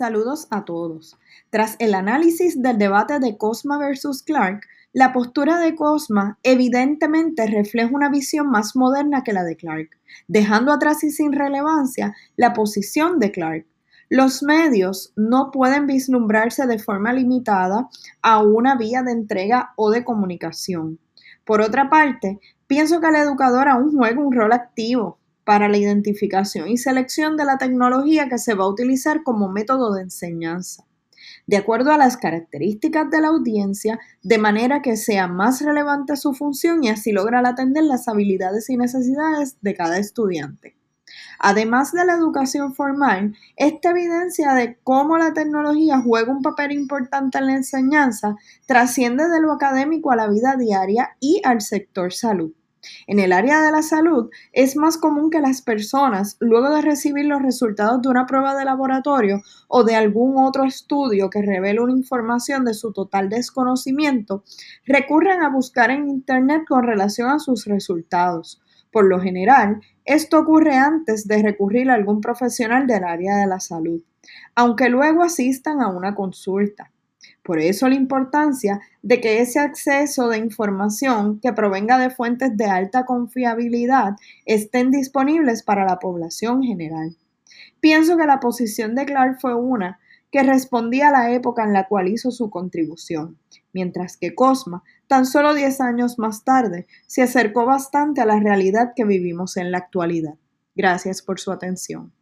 Saludos a todos. Tras el análisis del debate de Cosma versus Clark, la postura de Cosma evidentemente refleja una visión más moderna que la de Clark, dejando atrás y sin relevancia la posición de Clark. Los medios no pueden vislumbrarse de forma limitada a una vía de entrega o de comunicación. Por otra parte, pienso que el educador aún juega un rol activo para la identificación y selección de la tecnología que se va a utilizar como método de enseñanza, de acuerdo a las características de la audiencia, de manera que sea más relevante su función y así lograr atender las habilidades y necesidades de cada estudiante. Además de la educación formal, esta evidencia de cómo la tecnología juega un papel importante en la enseñanza trasciende de lo académico a la vida diaria y al sector salud. En el área de la salud, es más común que las personas, luego de recibir los resultados de una prueba de laboratorio o de algún otro estudio que revele una información de su total desconocimiento, recurran a buscar en Internet con relación a sus resultados. Por lo general, esto ocurre antes de recurrir a algún profesional del área de la salud, aunque luego asistan a una consulta. Por eso la importancia de que ese acceso de información que provenga de fuentes de alta confiabilidad estén disponibles para la población general. Pienso que la posición de Clark fue una que respondía a la época en la cual hizo su contribución, mientras que Cosma, tan solo 10 años más tarde, se acercó bastante a la realidad que vivimos en la actualidad. Gracias por su atención.